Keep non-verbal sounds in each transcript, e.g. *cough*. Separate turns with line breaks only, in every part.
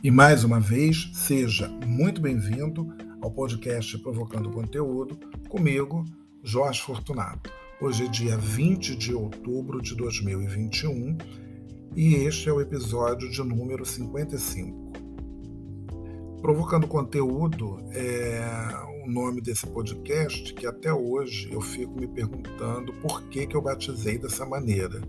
E mais uma vez, seja muito bem-vindo ao podcast Provocando Conteúdo, comigo, Jorge Fortunato. Hoje é dia 20 de outubro de 2021 e este é o episódio de número 55. Provocando Conteúdo é o nome desse podcast que até hoje eu fico me perguntando por que, que eu batizei dessa maneira.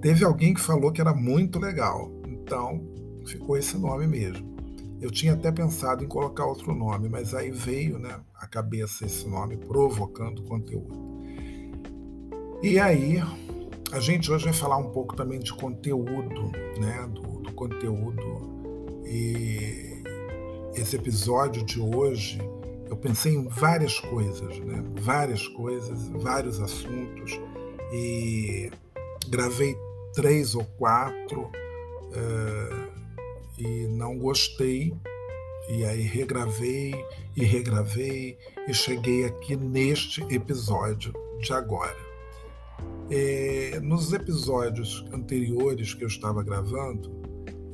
Teve alguém que falou que era muito legal, então ficou esse nome mesmo. Eu tinha até pensado em colocar outro nome, mas aí veio né, à cabeça esse nome, provocando conteúdo. E aí, a gente hoje vai falar um pouco também de conteúdo, né, do, do conteúdo. E esse episódio de hoje, eu pensei em várias coisas, né, várias coisas, vários assuntos, e gravei três ou quatro. Uh, e não gostei. E aí regravei e regravei e cheguei aqui neste episódio de agora. É, nos episódios anteriores que eu estava gravando,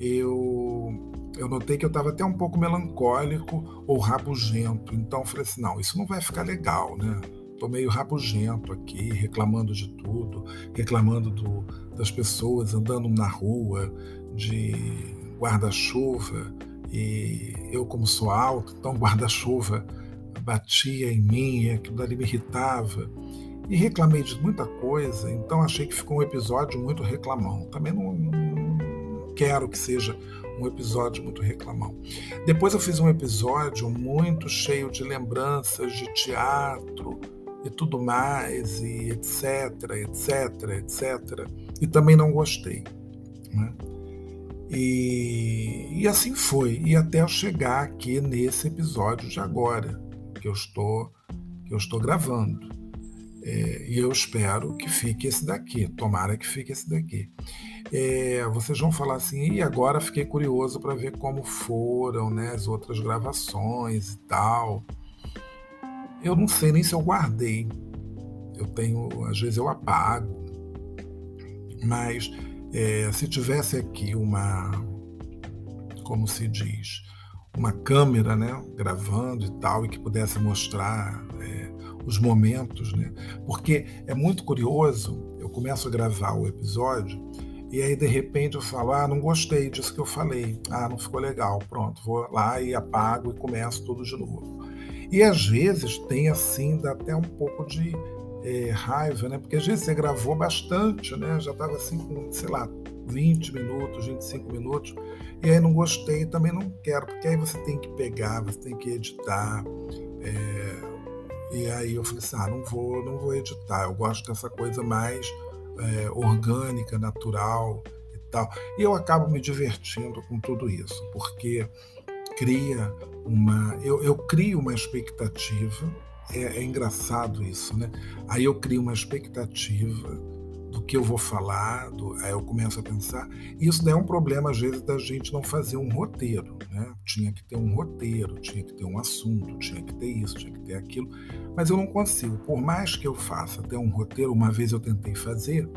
eu, eu notei que eu estava até um pouco melancólico ou rabugento. Então falei assim: não, isso não vai ficar legal, né? Estou meio rabugento aqui, reclamando de tudo, reclamando do, das pessoas andando na rua, de guarda-chuva e eu, como sou alto, então guarda-chuva batia em mim, aquilo ali me irritava. E reclamei de muita coisa, então achei que ficou um episódio muito reclamão. Também não, não quero que seja um episódio muito reclamão. Depois eu fiz um episódio muito cheio de lembranças de teatro e tudo mais, e etc, etc, etc. E também não gostei. Né? E, e assim foi, e até eu chegar aqui nesse episódio de agora, que eu estou, que eu estou gravando. É, e eu espero que fique esse daqui, tomara que fique esse daqui. É, vocês vão falar assim, e agora fiquei curioso para ver como foram né, as outras gravações e tal. Eu não sei nem se eu guardei. Eu tenho, às vezes eu apago. Mas é, se tivesse aqui uma, como se diz, uma câmera, né, gravando e tal, e que pudesse mostrar é, os momentos, né? Porque é muito curioso. Eu começo a gravar o episódio e aí de repente eu falo, ah, não gostei disso que eu falei, ah, não ficou legal, pronto, vou lá e apago e começo tudo de novo. E às vezes tem assim, dá até um pouco de é, raiva, né? Porque vezes você gravou bastante, né? Já estava assim com, sei lá, 20 minutos, 25 minutos, e aí não gostei, também não quero, porque aí você tem que pegar, você tem que editar. É, e aí eu falei assim, ah, não vou, não vou editar, eu gosto dessa coisa mais é, orgânica, natural e tal. E eu acabo me divertindo com tudo isso, porque cria uma. Eu, eu crio uma expectativa é, é, engraçado isso, né? Aí eu crio uma expectativa do que eu vou falar, do, aí eu começo a pensar. Isso é um problema, às vezes, da gente não fazer um roteiro, né? Tinha que ter um roteiro, tinha que ter um assunto, tinha que ter isso, tinha que ter aquilo. Mas eu não consigo. Por mais que eu faça até um roteiro, uma vez eu tentei fazer,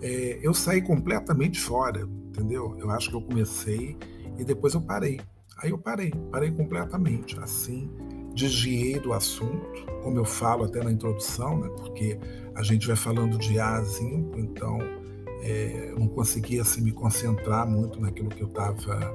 é, eu saí completamente fora, entendeu? Eu acho que eu comecei e depois eu parei. Aí eu parei, parei completamente, assim desviei do assunto, como eu falo até na introdução, né, porque a gente vai falando de A a zinco, então é, não conseguia assim, me concentrar muito naquilo que eu estava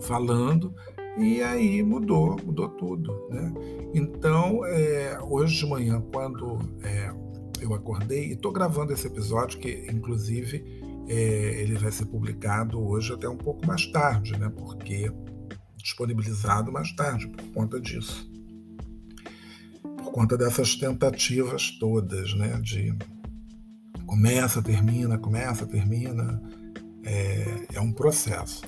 falando, e aí mudou, mudou tudo. Né? Então, é, hoje de manhã, quando é, eu acordei, e estou gravando esse episódio, que inclusive é, ele vai ser publicado hoje até um pouco mais tarde, né? porque disponibilizado mais tarde por conta disso conta dessas tentativas todas, né, de Começa, termina, começa, termina. É, é um processo.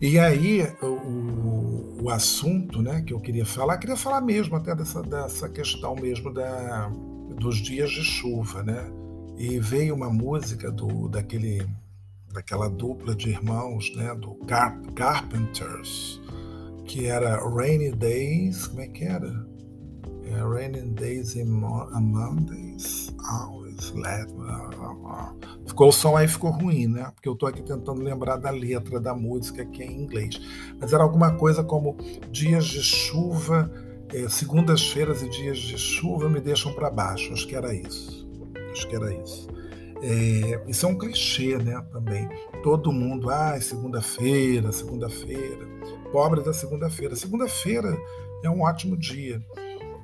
E aí, o, o, assunto né, que eu queria falar, queria falar mesmo até dessa, dessa questão mesmo da, dos dias de chuva, né? E veio uma música do, daquele, daquela dupla de irmãos, né, do Carp Carpenters, que era Rainy Days, como é que era? É, Rainy Days and Mondays, always let. Ficou o som aí ficou ruim, né? Porque eu estou aqui tentando lembrar da letra da música que é em inglês. Mas era alguma coisa como dias de chuva, é, segundas-feiras e dias de chuva me deixam para baixo. Acho que era isso. Acho que era isso. É, isso é um clichê, né? Também. Todo mundo, ah, segunda-feira, segunda-feira. Pobre da segunda-feira. Segunda-feira é um ótimo dia.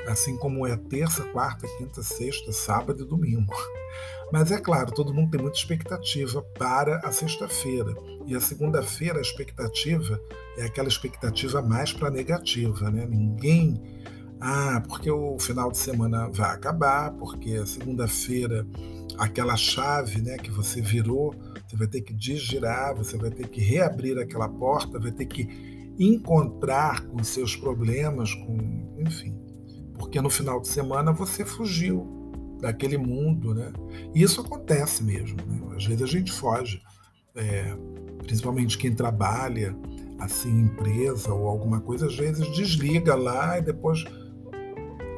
Assim como é terça, quarta, quinta, sexta, sábado e domingo. Mas é claro, todo mundo tem muita expectativa para a sexta-feira. E a segunda-feira, a expectativa é aquela expectativa mais para negativa, né? Ninguém. Ah, porque o final de semana vai acabar, porque a segunda-feira, aquela chave né, que você virou, você vai ter que desgirar, você vai ter que reabrir aquela porta, vai ter que encontrar com seus problemas, com. enfim. Porque no final de semana você fugiu, daquele mundo, né? E isso acontece mesmo. Né? Às vezes a gente foge, é, principalmente quem trabalha assim em empresa ou alguma coisa, às vezes desliga lá e depois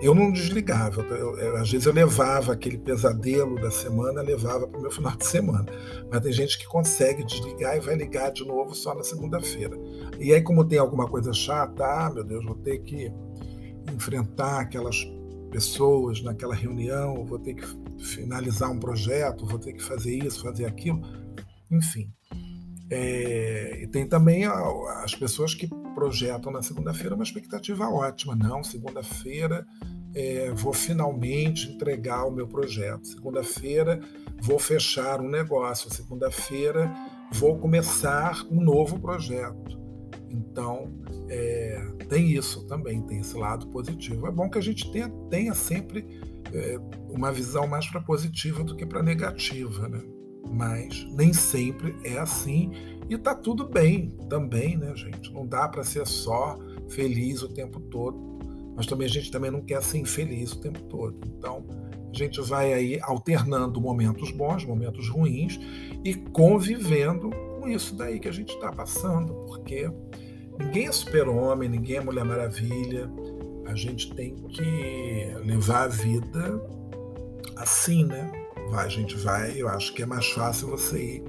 eu não desligava. Eu, eu, às vezes eu levava aquele pesadelo da semana, levava para o meu final de semana. Mas tem gente que consegue desligar e vai ligar de novo só na segunda-feira. E aí, como tem alguma coisa chata, ah, meu Deus, vou ter que enfrentar aquelas pessoas naquela reunião, vou ter que finalizar um projeto, vou ter que fazer isso, fazer aquilo, enfim. É, e tem também as pessoas que projetam na segunda-feira uma expectativa ótima. Não, segunda-feira é, vou finalmente entregar o meu projeto. Segunda-feira vou fechar um negócio. Segunda-feira vou começar um novo projeto. Então, é, tem isso também, tem esse lado positivo. É bom que a gente tenha, tenha sempre é, uma visão mais para positiva do que para negativa, né? Mas nem sempre é assim e tá tudo bem também, né, gente? Não dá para ser só feliz o tempo todo, mas também a gente também não quer ser infeliz o tempo todo. Então, a gente vai aí alternando momentos bons, momentos ruins e convivendo isso daí que a gente está passando, porque Ninguém é super-homem, ninguém é Mulher Maravilha. A gente tem que levar a vida assim, né? Vai, a gente vai, eu acho que é mais fácil você ir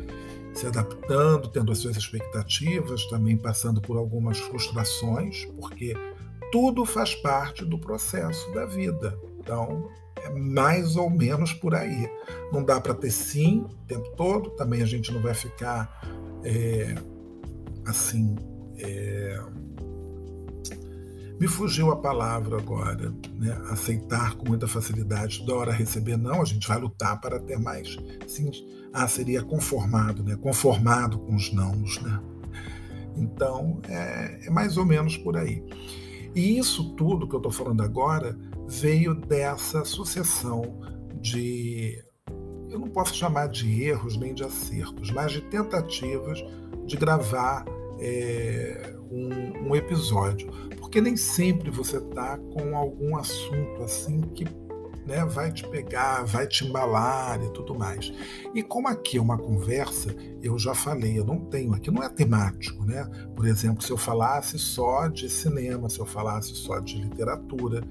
se adaptando, tendo as suas expectativas, também passando por algumas frustrações, porque tudo faz parte do processo da vida. Então, é mais ou menos por aí. Não dá para ter sim o tempo todo, também a gente não vai ficar é, assim é... Me fugiu a palavra agora, né? aceitar com muita facilidade, toda hora receber, não, a gente vai lutar para ter mais. Sim, ah, seria conformado, né? conformado com os nãos. Né? Então, é, é mais ou menos por aí. E isso tudo que eu estou falando agora veio dessa sucessão de, eu não posso chamar de erros nem de acertos, mas de tentativas de gravar é, um, um, episódio, porque nem sempre você tá com algum assunto assim que né, vai te pegar, vai te embalar e tudo mais. E como aqui é uma conversa, eu já falei, eu não tenho, aqui não é temático, né? Por exemplo, se eu falasse só de cinema, se eu falasse só de literatura,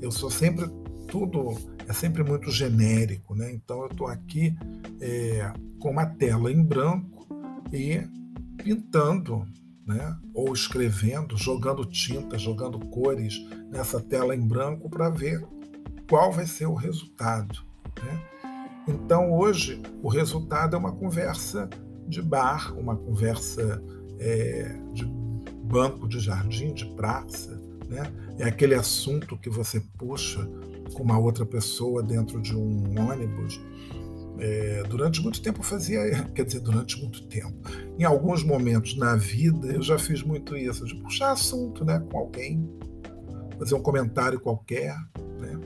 eu sou sempre tudo é sempre muito genérico, né? Então eu estou aqui é, com uma tela em branco e pintando, né? ou escrevendo, jogando tinta, jogando cores nessa tela em branco para ver qual vai ser o resultado. Né? Então, hoje, o resultado é uma conversa de bar, uma conversa é, de banco de jardim, de praça. Né? É aquele assunto que você puxa com uma outra pessoa dentro de um ônibus é, durante muito tempo eu fazia, *laughs* quer dizer, durante muito tempo. Em alguns momentos na vida eu já fiz muito isso, de puxar assunto né, com alguém, fazer um comentário qualquer, né?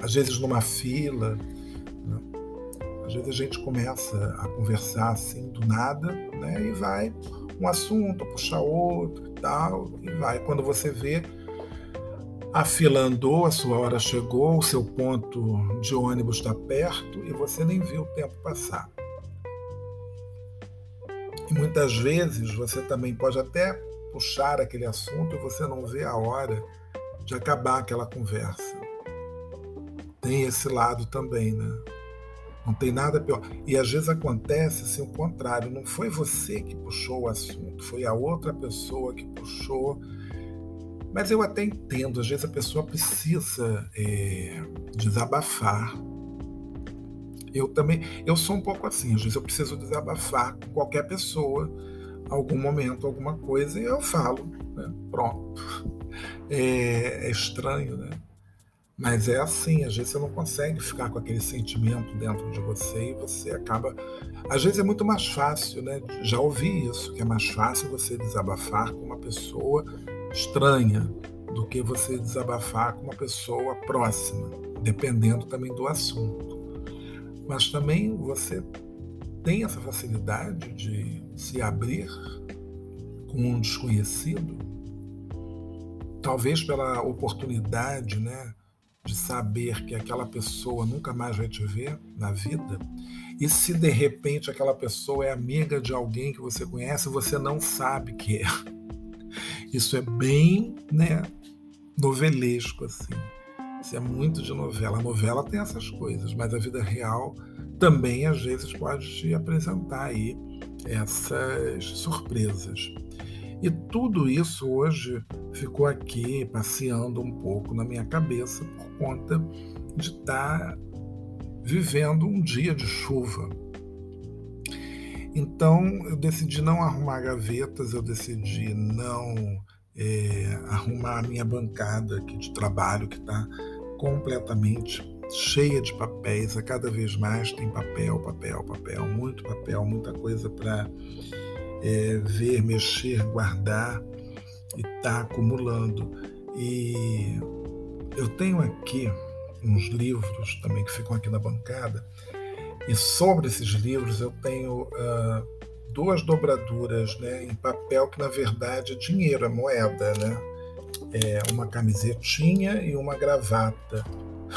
às vezes numa fila. Né? Às vezes a gente começa a conversar assim do nada, né? E vai um assunto, puxa outro e tal, e vai. Quando você vê, a fila andou, a sua hora chegou, o seu ponto de ônibus está perto e você nem viu o tempo passar. E muitas vezes você também pode até puxar aquele assunto e você não vê a hora de acabar aquela conversa. Tem esse lado também, né? Não tem nada pior. E às vezes acontece assim, o contrário. Não foi você que puxou o assunto, foi a outra pessoa que puxou. Mas eu até entendo, às vezes a pessoa precisa é, desabafar. Eu também, eu sou um pouco assim, às vezes eu preciso desabafar com qualquer pessoa, algum momento, alguma coisa, e eu falo, né? pronto. É, é estranho, né? Mas é assim, às vezes você não consegue ficar com aquele sentimento dentro de você e você acaba. Às vezes é muito mais fácil, né? Já ouvi isso, que é mais fácil você desabafar com uma pessoa estranha do que você desabafar com uma pessoa próxima, dependendo também do assunto. Mas também você tem essa facilidade de se abrir com um desconhecido, talvez pela oportunidade, né? de saber que aquela pessoa nunca mais vai te ver na vida, e se de repente aquela pessoa é amiga de alguém que você conhece, você não sabe que é. Isso é bem, né, novelesco assim. Isso é muito de novela. A novela tem essas coisas, mas a vida real também às vezes pode te apresentar aí essas surpresas. E tudo isso hoje ficou aqui passeando um pouco na minha cabeça por conta de estar vivendo um dia de chuva. Então eu decidi não arrumar gavetas, eu decidi não é, arrumar a minha bancada aqui de trabalho que está completamente cheia de papéis. A cada vez mais tem papel, papel, papel, muito papel, muita coisa para é, ver, mexer, guardar e tá acumulando. E eu tenho aqui uns livros também que ficam aqui na bancada, e sobre esses livros eu tenho uh, duas dobraduras né, em papel que na verdade é dinheiro, é moeda, né? É uma camisetinha e uma gravata.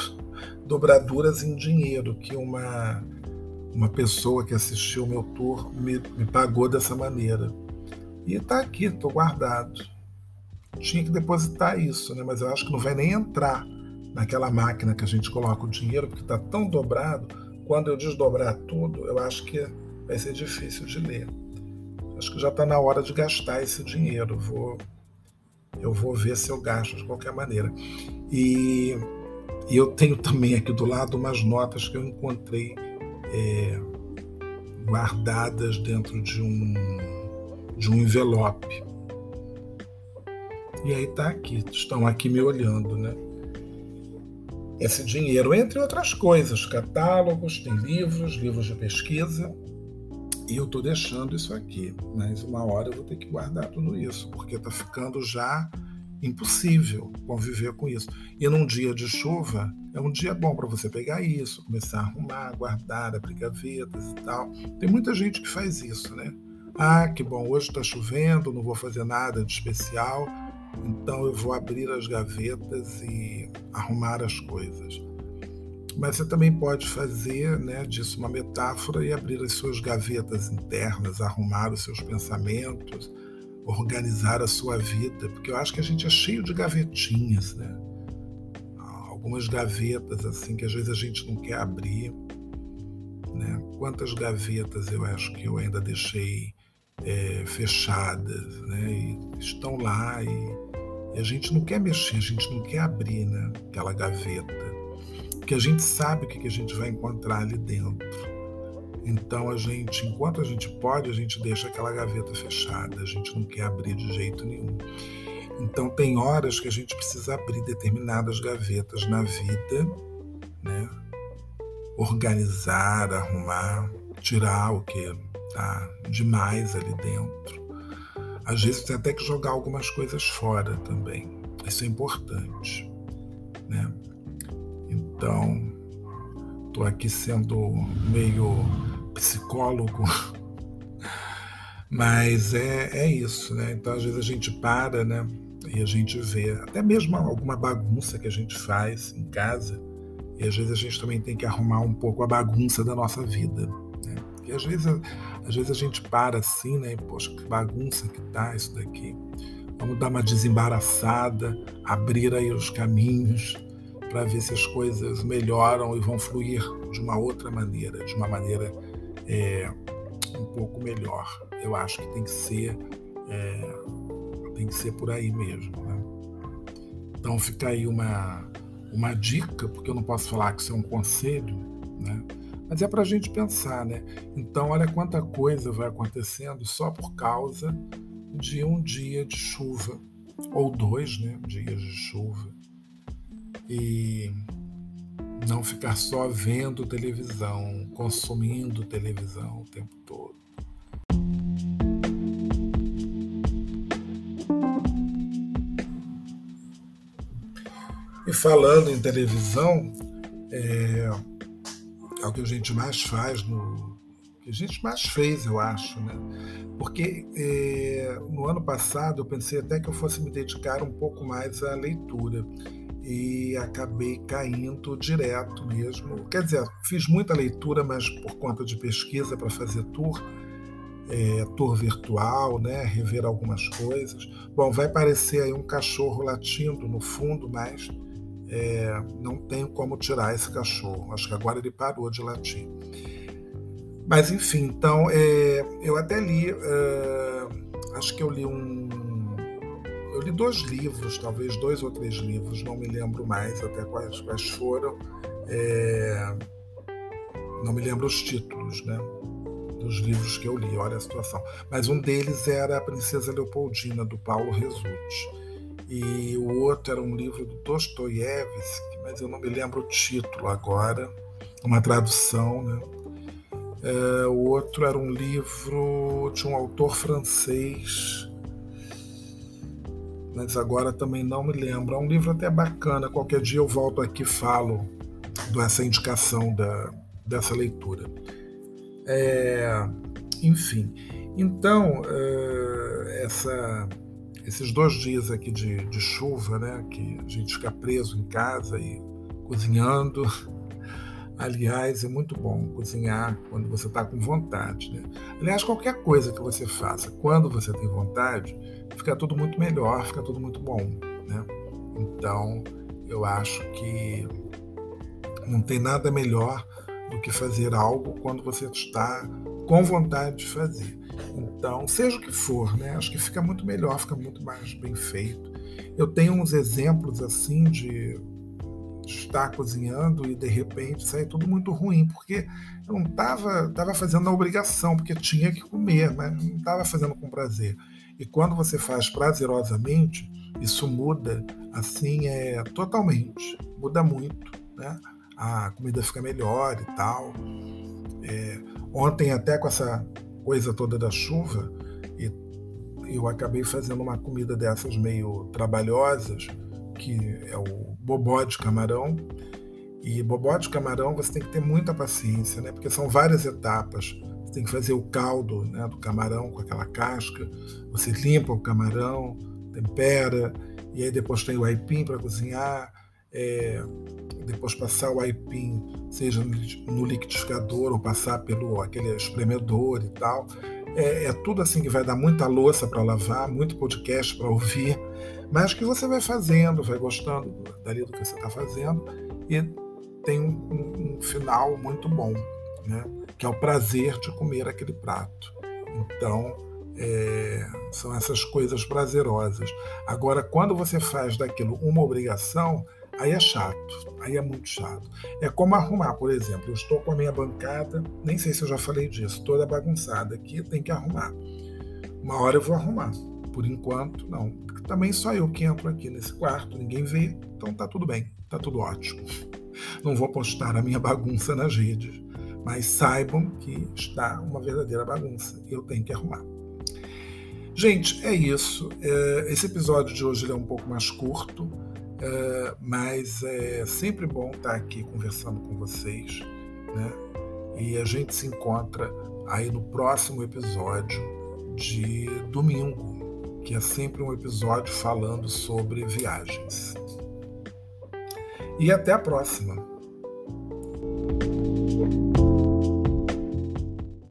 *laughs* Dobraduras em dinheiro que uma uma pessoa que assistiu o meu tour me, me pagou dessa maneira. E está aqui, estou guardado. Tinha que depositar isso, né? mas eu acho que não vai nem entrar naquela máquina que a gente coloca o dinheiro, porque está tão dobrado. Quando eu desdobrar tudo, eu acho que vai ser difícil de ler. Acho que já está na hora de gastar esse dinheiro. Vou, eu vou ver se eu gasto de qualquer maneira. E, e eu tenho também aqui do lado umas notas que eu encontrei é, guardadas dentro de um, de um envelope. E aí está aqui, estão aqui me olhando, né? Esse dinheiro, entre outras coisas, catálogos, tem livros, livros de pesquisa, e eu estou deixando isso aqui. Mas uma hora eu vou ter que guardar tudo isso, porque está ficando já impossível conviver com isso. E num dia de chuva, é um dia bom para você pegar isso, começar a arrumar, guardar, abrir gavetas e tal. Tem muita gente que faz isso, né? Ah, que bom, hoje está chovendo, não vou fazer nada de especial, então eu vou abrir as gavetas e arrumar as coisas. Mas você também pode fazer né, disso uma metáfora e abrir as suas gavetas internas, arrumar os seus pensamentos, organizar a sua vida, porque eu acho que a gente é cheio de gavetinhas, né? Algumas gavetas assim que às vezes a gente não quer abrir, né? Quantas gavetas eu acho que eu ainda deixei é, fechadas, né? Estão lá e, e, a gente não quer mexer, a gente não quer abrir, né? Aquela gaveta, porque a gente sabe o que a gente vai encontrar ali dentro. Então a gente, enquanto a gente pode, a gente deixa aquela gaveta fechada, a gente não quer abrir de jeito nenhum. Então tem horas que a gente precisa abrir determinadas gavetas na vida, né? Organizar, arrumar, tirar o que tá demais ali dentro. Às vezes tem até que jogar algumas coisas fora também. Isso é importante, né? Então, Estou aqui sendo meio psicólogo, *laughs* mas é, é isso, né? Então às vezes a gente para, né? E a gente vê até mesmo alguma bagunça que a gente faz em casa, e às vezes a gente também tem que arrumar um pouco a bagunça da nossa vida? Porque às vezes, às vezes a gente para assim, né? Poxa, que bagunça que tá isso daqui. Vamos dar uma desembaraçada, abrir aí os caminhos para ver se as coisas melhoram e vão fluir de uma outra maneira, de uma maneira é, um pouco melhor. Eu acho que tem que ser é, tem que ser por aí mesmo. Né? Então fica aí uma, uma dica, porque eu não posso falar que isso é um conselho, né? Mas é para a gente pensar. Né? Então, olha quanta coisa vai acontecendo só por causa de um dia de chuva, ou dois né, dias de chuva. E não ficar só vendo televisão, consumindo televisão o tempo todo. E falando em televisão, é, é, o que a gente mais faz, no, que a gente mais fez, eu acho, né? Porque é, no ano passado eu pensei até que eu fosse me dedicar um pouco mais à leitura e acabei caindo direto mesmo. Quer dizer, fiz muita leitura, mas por conta de pesquisa para fazer tour, é, tour virtual, né, rever algumas coisas. Bom, vai parecer aí um cachorro latindo no fundo, mas é, não tenho como tirar esse cachorro. Acho que agora ele parou de latir. Mas enfim, então é, eu até li, é, acho que eu li um, eu li dois livros, talvez dois ou três livros, não me lembro mais até quais, quais foram. É, não me lembro os títulos, né? Dos livros que eu li, olha a situação. Mas um deles era A Princesa Leopoldina, do Paulo Resutti e o outro era um livro do Dostoiévski, mas eu não me lembro o título agora, uma tradução, né? É, o outro era um livro de um autor francês, mas agora também não me lembro. É um livro até bacana. Qualquer dia eu volto aqui e falo dessa indicação da, dessa leitura. É, enfim, então, é, essa esses dois dias aqui de, de chuva, né, que a gente fica preso em casa e cozinhando. *laughs* Aliás, é muito bom cozinhar quando você está com vontade. Né? Aliás, qualquer coisa que você faça quando você tem vontade, fica tudo muito melhor, fica tudo muito bom. Né? Então, eu acho que não tem nada melhor do que fazer algo quando você está com vontade de fazer. Então, seja o que for, né? Acho que fica muito melhor, fica muito mais bem feito. Eu tenho uns exemplos assim de estar cozinhando e de repente sair tudo muito ruim, porque eu não estava tava fazendo a obrigação, porque tinha que comer, mas não estava fazendo com prazer. E quando você faz prazerosamente, isso muda assim é totalmente, muda muito, né? A comida fica melhor e tal. É, ontem até com essa coisa toda da chuva, e eu acabei fazendo uma comida dessas meio trabalhosas, que é o bobó de camarão. E bobó de camarão você tem que ter muita paciência, né? Porque são várias etapas. Você tem que fazer o caldo né, do camarão com aquela casca, você limpa o camarão, tempera, e aí depois tem o aipim para cozinhar, é, depois passar o aipim, seja no liquidificador ou passar pelo aquele espremedor e tal. É, é tudo assim que vai dar muita louça para lavar, muito podcast para ouvir, mas que você vai fazendo, vai gostando dali do que você está fazendo e tem um, um, final muito bom, né? que é o prazer de comer aquele prato. Então, é, são essas coisas prazerosas. Agora, quando você faz daquilo uma obrigação, Aí é chato, aí é muito chato. É como arrumar, por exemplo, eu estou com a minha bancada, nem sei se eu já falei disso, toda bagunçada aqui, tem que arrumar. Uma hora eu vou arrumar. Por enquanto, não. Também só eu que entro aqui nesse quarto, ninguém vê, então tá tudo bem, tá tudo ótimo. Não vou postar a minha bagunça nas redes, mas saibam que está uma verdadeira bagunça e eu tenho que arrumar. Gente, é isso. É, esse episódio de hoje é um pouco mais curto. Ah, mas é sempre bom estar aqui conversando com vocês, né? E a gente se encontra aí no próximo episódio de domingo, que é sempre um episódio falando sobre viagens. E até a próxima!